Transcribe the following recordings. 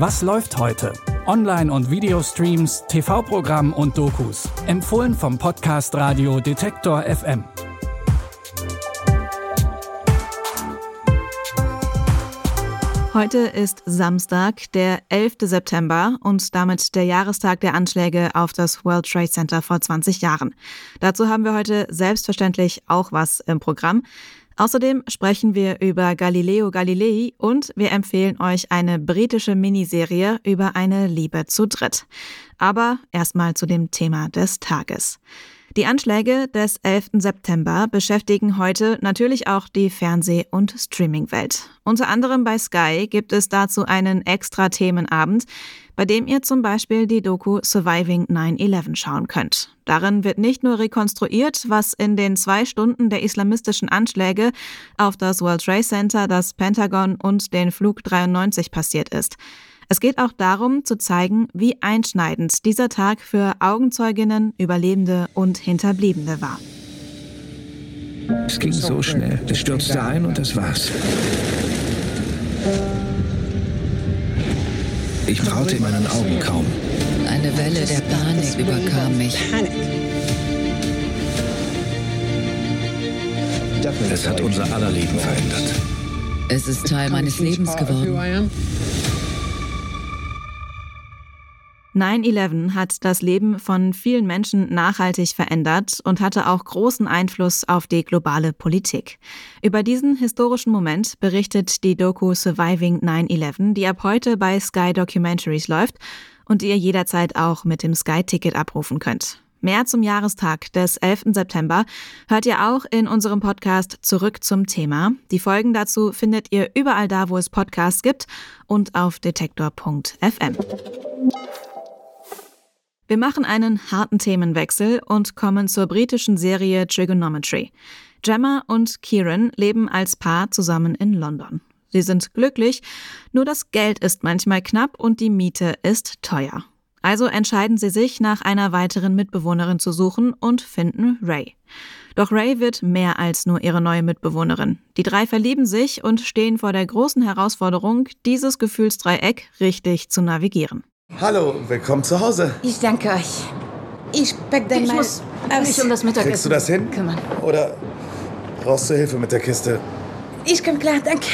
Was läuft heute? Online- und Videostreams, TV-Programm und Dokus. Empfohlen vom Podcast Radio Detektor FM. Heute ist Samstag, der 11. September und damit der Jahrestag der Anschläge auf das World Trade Center vor 20 Jahren. Dazu haben wir heute selbstverständlich auch was im Programm. Außerdem sprechen wir über Galileo Galilei und wir empfehlen euch eine britische Miniserie über eine Liebe zu dritt. Aber erstmal zu dem Thema des Tages. Die Anschläge des 11. September beschäftigen heute natürlich auch die Fernseh- und Streamingwelt. Unter anderem bei Sky gibt es dazu einen extra Themenabend, bei dem ihr zum Beispiel die Doku Surviving 9-11 schauen könnt. Darin wird nicht nur rekonstruiert, was in den zwei Stunden der islamistischen Anschläge auf das World Trade Center, das Pentagon und den Flug 93 passiert ist. Es geht auch darum, zu zeigen, wie einschneidend dieser Tag für Augenzeuginnen, Überlebende und Hinterbliebene war. Es ging so schnell. Es stürzte ein und das war's. Ich traute meinen Augen kaum. Eine Welle der Panik überkam mich. Es hat unser aller Leben verändert. Es ist Teil meines Lebens geworden. 9-11 hat das Leben von vielen Menschen nachhaltig verändert und hatte auch großen Einfluss auf die globale Politik. Über diesen historischen Moment berichtet die Doku Surviving 9-11, die ab heute bei Sky Documentaries läuft und ihr jederzeit auch mit dem Sky-Ticket abrufen könnt. Mehr zum Jahrestag des 11. September hört ihr auch in unserem Podcast Zurück zum Thema. Die Folgen dazu findet ihr überall da, wo es Podcasts gibt und auf detektor.fm. Wir machen einen harten Themenwechsel und kommen zur britischen Serie Trigonometry. Gemma und Kieran leben als Paar zusammen in London. Sie sind glücklich, nur das Geld ist manchmal knapp und die Miete ist teuer. Also entscheiden sie sich, nach einer weiteren Mitbewohnerin zu suchen und finden Ray. Doch Ray wird mehr als nur ihre neue Mitbewohnerin. Die drei verlieben sich und stehen vor der großen Herausforderung, dieses Gefühlsdreieck richtig zu navigieren. Hallo, willkommen zu Hause. Ich danke euch. Ich pack dann Ich mal muss aus. mich um das Mittagessen Kriegst du das hin? kümmern. Oder brauchst du Hilfe mit der Kiste? Ich komm klar, danke.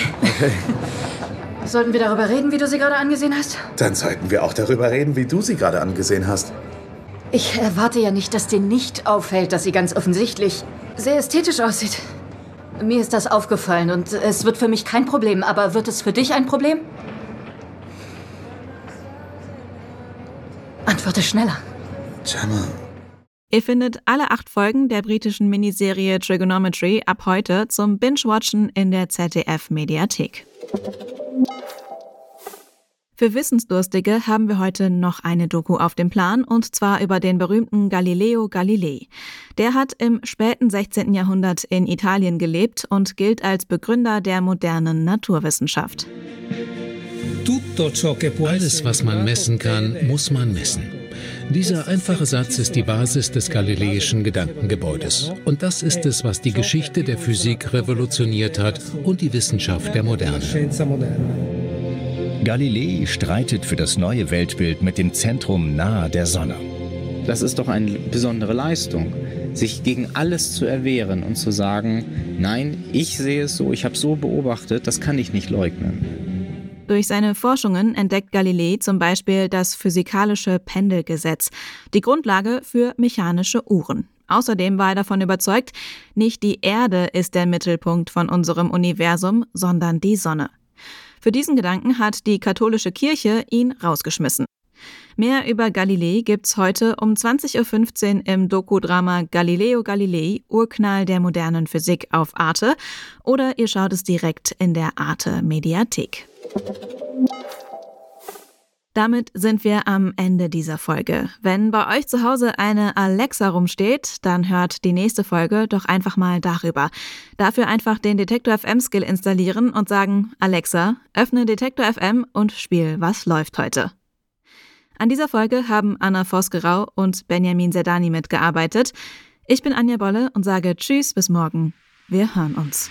Sollten wir darüber reden, wie du sie gerade angesehen hast? Dann sollten wir auch darüber reden, wie du sie gerade angesehen hast. Ich erwarte ja nicht, dass dir nicht auffällt, dass sie ganz offensichtlich sehr ästhetisch aussieht. Mir ist das aufgefallen und es wird für mich kein Problem, aber wird es für dich ein Problem? Antworte schneller. Gemma, Ihr findet alle acht Folgen der britischen Miniserie Trigonometry ab heute zum Binge-Watchen in der ZDF-Mediathek. Für Wissensdurstige haben wir heute noch eine Doku auf dem Plan und zwar über den berühmten Galileo Galilei. Der hat im späten 16. Jahrhundert in Italien gelebt und gilt als Begründer der modernen Naturwissenschaft. Alles, was man messen kann, muss man messen. Dieser einfache Satz ist die Basis des galileischen Gedankengebäudes. Und das ist es, was die Geschichte der Physik revolutioniert hat und die Wissenschaft der Moderne. Galilei streitet für das neue Weltbild mit dem Zentrum nahe der Sonne. Das ist doch eine besondere Leistung, sich gegen alles zu erwehren und zu sagen, nein, ich sehe es so, ich habe so beobachtet, das kann ich nicht leugnen. Durch seine Forschungen entdeckt Galilei zum Beispiel das physikalische Pendelgesetz, die Grundlage für mechanische Uhren. Außerdem war er davon überzeugt, nicht die Erde ist der Mittelpunkt von unserem Universum, sondern die Sonne. Für diesen Gedanken hat die katholische Kirche ihn rausgeschmissen. Mehr über Galilei gibt's heute um 20.15 Uhr im Dokudrama Galileo Galilei, Urknall der modernen Physik auf Arte oder ihr schaut es direkt in der Arte Mediathek. Damit sind wir am Ende dieser Folge. Wenn bei euch zu Hause eine Alexa rumsteht, dann hört die nächste Folge doch einfach mal darüber. Dafür einfach den Detektor FM Skill installieren und sagen, Alexa, öffne Detektor FM und spiel Was läuft heute. An dieser Folge haben Anna Vosgerau und Benjamin Sedani mitgearbeitet. Ich bin Anja Bolle und sage Tschüss bis morgen. Wir hören uns.